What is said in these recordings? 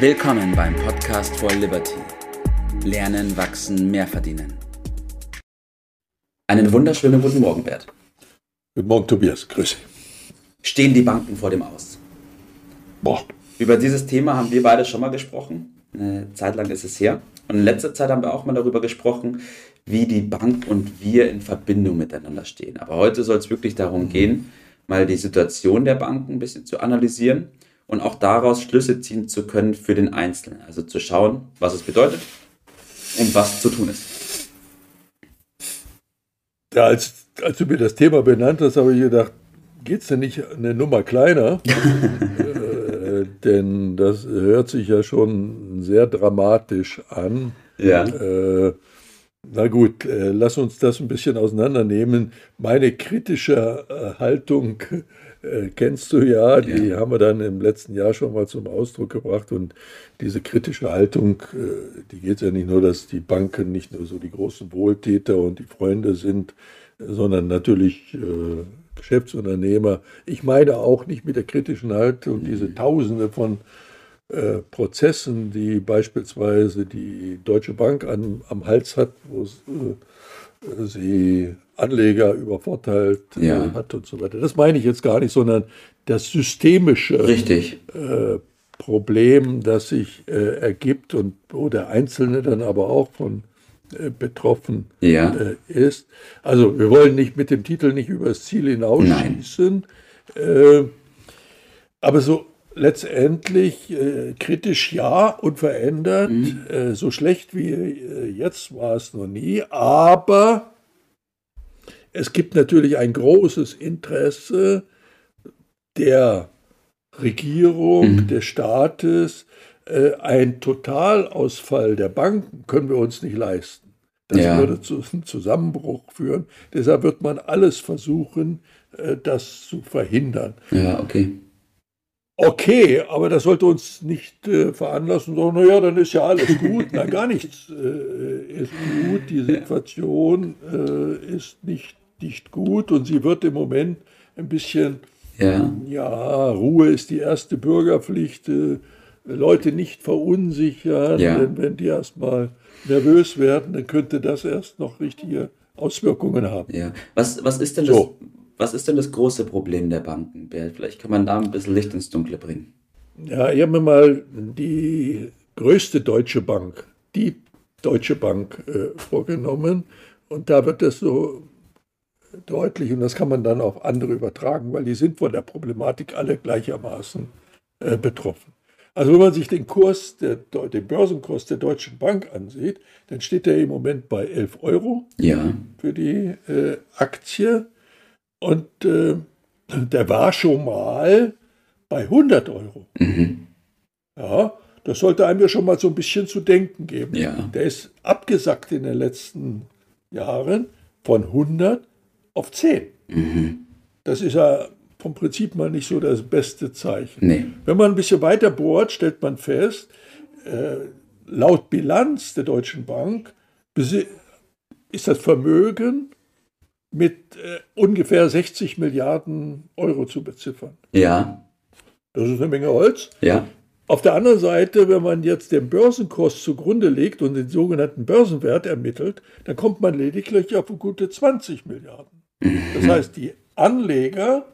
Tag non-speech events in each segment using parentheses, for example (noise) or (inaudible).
Willkommen beim Podcast for Liberty. Lernen, wachsen, mehr verdienen. Einen wunderschönen guten Morgen, Bert. Guten Morgen, Tobias. Grüße. Stehen die Banken vor dem Aus? Boah. Über dieses Thema haben wir beide schon mal gesprochen. Eine Zeit lang ist es her. Und in letzter Zeit haben wir auch mal darüber gesprochen, wie die Bank und wir in Verbindung miteinander stehen. Aber heute soll es wirklich darum gehen, mal die Situation der Banken ein bisschen zu analysieren und auch daraus Schlüsse ziehen zu können für den Einzelnen. Also zu schauen, was es bedeutet und was zu tun ist. Ja, als, als du mir das Thema benannt hast, habe ich gedacht, geht es denn nicht eine Nummer kleiner? (laughs) äh, denn das hört sich ja schon sehr dramatisch an. Ja. Äh, na gut, äh, lass uns das ein bisschen auseinandernehmen. Meine kritische äh, Haltung äh, kennst du ja, die ja. haben wir dann im letzten Jahr schon mal zum Ausdruck gebracht. Und diese kritische Haltung, äh, die geht ja nicht nur, dass die Banken nicht nur so die großen Wohltäter und die Freunde sind, sondern natürlich äh, Geschäftsunternehmer. Ich meine auch nicht mit der kritischen Haltung diese. Tausende von äh, Prozessen, die beispielsweise die Deutsche Bank an, am Hals hat, wo äh, sie Anleger übervorteilt äh, ja. hat und so weiter. Das meine ich jetzt gar nicht, sondern das systemische Richtig. Äh, Problem, das sich äh, ergibt und wo der Einzelne dann aber auch von äh, betroffen ja. Äh, ist. Also wir wollen nicht mit dem Titel nicht über das Ziel hinausschießen, aber so letztendlich äh, kritisch ja und verändert. Mhm. Äh, so schlecht wie äh, jetzt war es noch nie. Aber es gibt natürlich ein großes Interesse der Regierung, mhm. des Staates. Äh, ein Totalausfall der Banken können wir uns nicht leisten. Das ja. würde zu einem Zusammenbruch führen. Deshalb wird man alles versuchen, äh, das zu verhindern. Ja, okay. Okay, aber das sollte uns nicht äh, veranlassen, so, naja, dann ist ja alles gut. Nein, gar nichts äh, ist gut. Die Situation äh, ist nicht, nicht gut und sie wird im Moment ein bisschen, ja, ja Ruhe ist die erste Bürgerpflicht. Äh, Leute nicht verunsichern, ja. denn wenn die erstmal nervös werden, dann könnte das erst noch richtige Auswirkungen haben. Ja. Was, was ist denn so. das? Was ist denn das große Problem der Banken, Bert? Vielleicht kann man da ein bisschen Licht ins Dunkle bringen. Ja, ich habe mir mal die größte deutsche Bank, die Deutsche Bank, äh, vorgenommen. Und da wird es so deutlich, und das kann man dann auf andere übertragen, weil die sind von der Problematik alle gleichermaßen äh, betroffen. Also wenn man sich den Kurs, der, den Börsenkurs der Deutschen Bank ansieht, dann steht der im Moment bei 11 Euro ja. für die äh, Aktie. Und äh, der war schon mal bei 100 Euro. Mhm. Ja, das sollte einem ja schon mal so ein bisschen zu denken geben. Ja. Der ist abgesackt in den letzten Jahren von 100 auf 10. Mhm. Das ist ja vom Prinzip mal nicht so das beste Zeichen. Nee. Wenn man ein bisschen weiter bohrt, stellt man fest, äh, laut Bilanz der Deutschen Bank ist das Vermögen mit äh, ungefähr 60 Milliarden Euro zu beziffern. Ja. Das ist eine Menge Holz. Ja. Auf der anderen Seite, wenn man jetzt den Börsenkurs zugrunde legt und den sogenannten Börsenwert ermittelt, dann kommt man lediglich auf gute 20 Milliarden. Das Mhm. heißt, die Anleger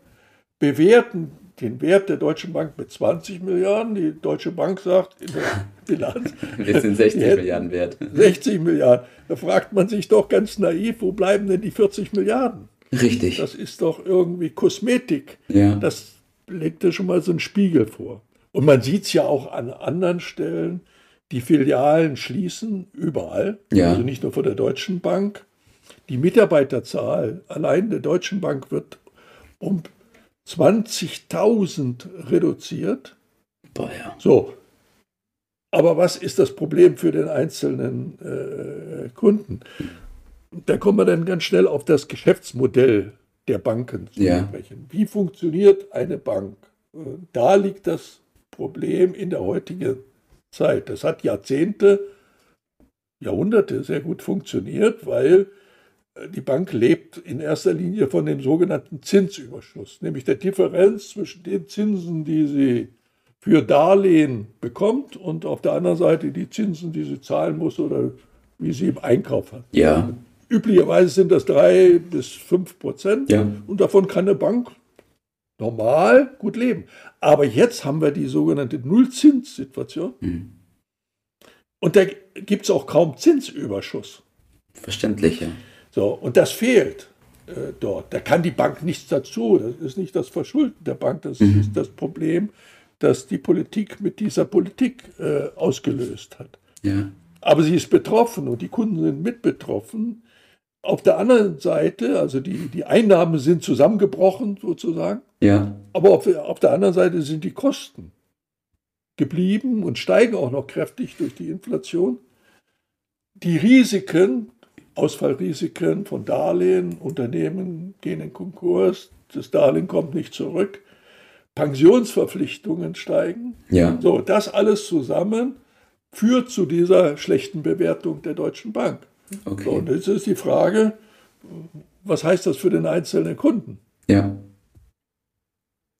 bewerten den Wert der Deutschen Bank mit 20 Milliarden. Die Deutsche Bank sagt in der (laughs) Bilanz. Wir sind 60 Milliarden wert. 60 Milliarden. Da fragt man sich doch ganz naiv, wo bleiben denn die 40 Milliarden? Richtig. Das ist doch irgendwie Kosmetik. Ja. Das legt ja schon mal so einen Spiegel vor. Und man sieht es ja auch an anderen Stellen. Die Filialen schließen überall, Ja. also nicht nur von der Deutschen Bank. Die Mitarbeiterzahl allein der Deutschen Bank wird um 20.000 reduziert. Boah, ja. So. Aber was ist das Problem für den einzelnen äh, Kunden? Da kommen wir dann ganz schnell auf das Geschäftsmodell der Banken zu Ja. sprechen. Wie funktioniert eine Bank? Äh, Da liegt das Problem in der heutigen Zeit. Das hat Jahrzehnte, Jahrhunderte sehr gut funktioniert, weil die Bank lebt in erster Linie von dem sogenannten Zinsüberschuss, nämlich der Differenz zwischen den Zinsen, die sie für Darlehen bekommt und auf der anderen Seite die Zinsen, die sie zahlen muss oder wie sie im Einkauf hat. Ja. Üblicherweise sind das drei bis fünf Prozent Ja. und davon kann eine Bank normal gut leben. Aber jetzt haben wir die sogenannte Nullzinssituation Mhm. und da gibt es auch kaum Zinsüberschuss. Verständlich, ja. So, und das fehlt äh, dort. Da kann die Bank nichts dazu. Das ist nicht das Verschulden der Bank, das Mhm. ist das Problem, das die Politik mit dieser Politik äh, ausgelöst hat. Ja. Aber sie ist betroffen und die Kunden sind mit betroffen. Auf der anderen Seite, also die, die Einnahmen sind zusammengebrochen sozusagen, Ja. aber auf, auf der anderen Seite sind die Kosten geblieben und steigen auch noch kräftig durch die Inflation. Die Risiken, Ausfallrisiken von Darlehen, Unternehmen gehen in Konkurs, das Darlehen kommt nicht zurück, Pensionsverpflichtungen steigen. Ja. So, das alles zusammen führt zu dieser schlechten Bewertung der Deutschen Bank. So, Okay. und jetzt ist die Frage, was heißt das für den einzelnen Kunden? Ja.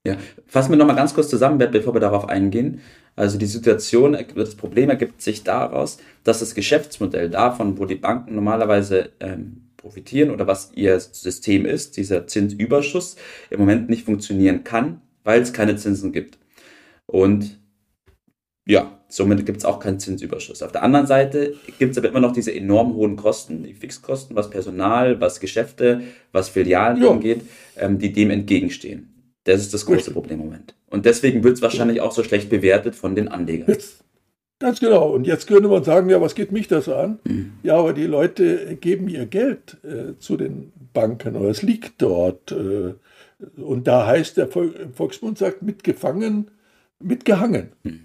Ja. Fassen wir nochmal ganz kurz zusammen, bevor wir darauf eingehen. Also die Situation, das Problem ergibt sich daraus, dass das Geschäftsmodell davon, wo die Banken normalerweise ähm, profitieren oder was ihr System ist, dieser Zinsüberschuss, im Moment nicht funktionieren kann, weil es keine Zinsen gibt. Und ja, somit gibt es auch keinen Zinsüberschuss. Auf der anderen Seite gibt es aber immer noch diese enorm hohen Kosten, die Fixkosten, was Personal, was Geschäfte, was Filialen Ja. angeht, ähm, die dem entgegenstehen. Das ist das große Richtig. Problem im Moment. Und deswegen wird es wahrscheinlich auch so schlecht bewertet von den Anlegern. Jetzt, ganz genau. Und jetzt könnte man sagen, ja, was geht mich das an? Mhm. Ja, aber die Leute geben ihr Geld äh, zu den Banken oder es liegt dort. Äh, und da heißt der Vol Volksmund sagt, mitgefangen, mitgehangen. Mhm.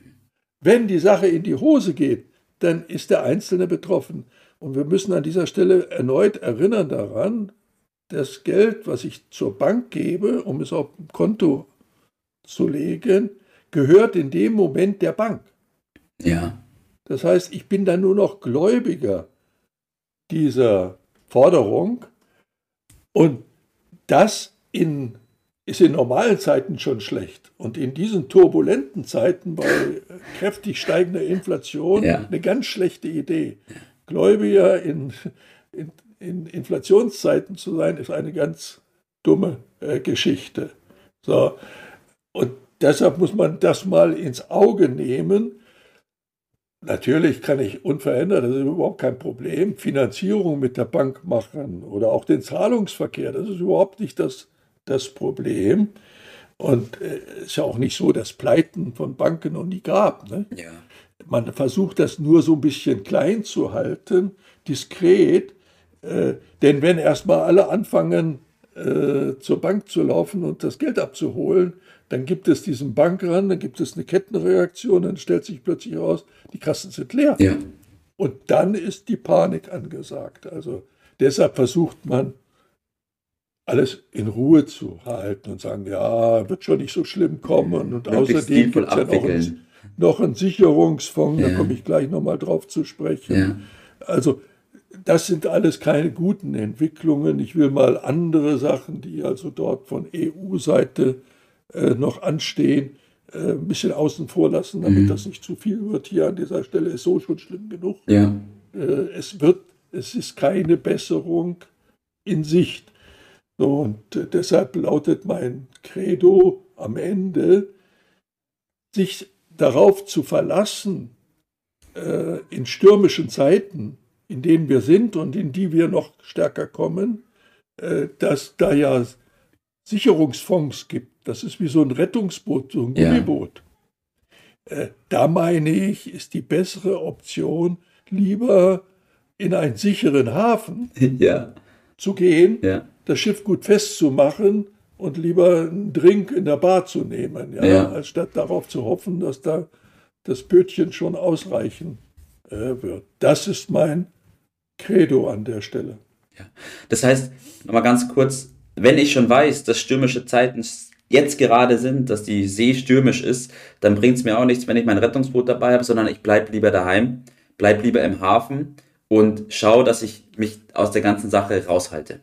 Wenn die Sache in die Hose geht, dann ist der Einzelne betroffen. Und wir müssen an dieser Stelle erneut erinnern daran, das Geld, was ich zur Bank gebe, um es auf dem Konto zu legen, gehört in dem Moment der Bank. Ja, Das heißt, ich bin dann nur noch Gläubiger dieser Forderung und das in, ist in normalen Zeiten schon schlecht und in diesen turbulenten Zeiten bei kräftig steigender Inflation Ja. eine ganz schlechte Idee. Gläubiger in, in, in Inflationszeiten zu sein, ist eine ganz dumme äh, Geschichte. So. Und deshalb muss man das mal ins Auge nehmen. Natürlich kann ich unverändert, das ist überhaupt kein Problem, Finanzierung mit der Bank machen oder auch den Zahlungsverkehr, das ist überhaupt nicht das, das Problem. Und es äh, ist ja auch nicht so, dass Pleiten von Banken noch nie gab. Ne? ja, Man versucht das nur so ein bisschen klein zu halten, diskret. Äh, denn wenn erstmal alle anfangen, äh, zur Bank zu laufen und das Geld abzuholen, dann gibt es diesen Bankrun, dann gibt es eine Kettenreaktion, dann stellt sich plötzlich heraus, die Kassen sind leer. ja, Und dann ist die Panik angesagt. Also deshalb versucht man, alles in Ruhe zu halten und sagen, ja, wird schon nicht so schlimm kommen. Und Möglichst außerdem gibt es ja noch einen, noch einen Sicherungsfonds, Ja. da komme ich gleich nochmal drauf zu sprechen. ja, Also das sind alles keine guten Entwicklungen. Ich will mal andere Sachen, die also dort von EU-Seite äh, noch anstehen, äh, ein bisschen außen vor lassen, damit Mhm. das nicht zu viel wird. Hier an dieser Stelle ist so schon schlimm genug. ja, Äh, es wird, es ist keine Besserung in Sicht. Und äh, deshalb lautet mein Credo am Ende, sich darauf zu verlassen, äh, in stürmischen Zeiten, in denen wir sind und in die wir noch stärker kommen, äh, dass da ja Sicherungsfonds gibt. Das ist wie so ein Rettungsboot, so ein Ja. Gummiboot. Äh, da meine ich, ist die bessere Option, lieber in einen sicheren Hafen (laughs) ja, zu gehen, ja, das Schiff gut festzumachen und lieber einen Drink in der Bar zu nehmen, Ja. als statt darauf zu hoffen, dass da das Bötchen schon ausreichen äh, wird. Das ist mein Credo an der Stelle. Das heißt, nochmal ganz kurz, wenn ich schon weiß, dass stürmische Zeiten jetzt gerade sind, dass die See stürmisch ist, dann bringt es mir auch nichts, wenn ich mein Rettungsboot dabei habe, sondern ich bleibe lieber daheim, bleibe lieber im Hafen und schaue, dass ich mich aus der ganzen Sache raushalte.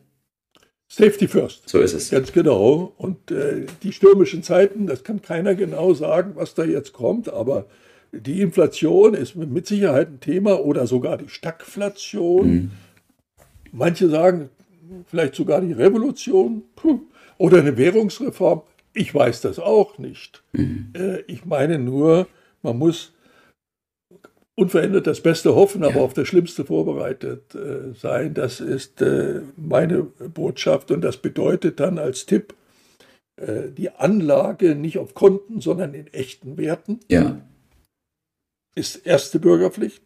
Safety first. So ist es. Ganz genau. Und äh, die stürmischen Zeiten, das kann keiner genau sagen, was da jetzt kommt, aber die Inflation ist mit Sicherheit ein Thema oder sogar die Stagflation. Mhm. Manche sagen vielleicht sogar die Revolution oder eine Währungsreform. Ich weiß das auch nicht. Mhm. Äh, ich meine nur, man muss unverändert das Beste hoffen, aber ja. auf das Schlimmste vorbereitet äh, sein. Das ist äh, meine Botschaft und das bedeutet dann als Tipp, äh, die Anlage nicht auf Konten, sondern in echten Werten. Ja. Ist erste Bürgerpflicht.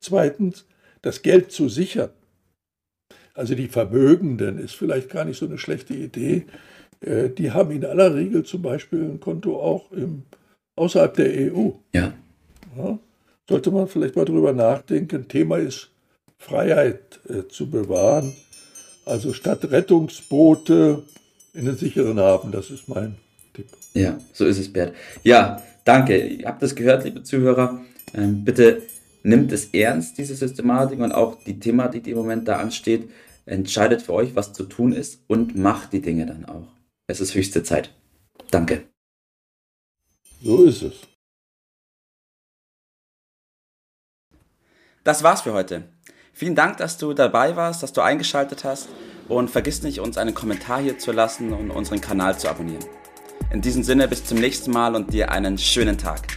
Zweitens, das Geld zu sichern. Also die Vermögenden ist vielleicht gar nicht so eine schlechte Idee. Äh, die haben in aller Regel zum Beispiel ein Konto auch im, außerhalb der EU. Ja. ja sollte man vielleicht mal drüber nachdenken. Thema ist Freiheit äh, zu bewahren. Also statt Rettungsboote in den sicheren Hafen, das ist mein Tipp. Ja, so ist es, Bert. Ja, danke. Ihr habt das gehört, liebe Zuhörer. Ähm, bitte nimmt es ernst, diese Systematik und auch die Thematik, die im Moment da ansteht. Entscheidet für euch, was zu tun ist und macht die Dinge dann auch. Es ist höchste Zeit. Danke. So ist es. Das war's für heute. Vielen Dank, dass du dabei warst, dass du eingeschaltet hast und vergiss nicht, uns einen Kommentar hier zu lassen und unseren Kanal zu abonnieren. In diesem Sinne bis zum nächsten Mal und dir einen schönen Tag.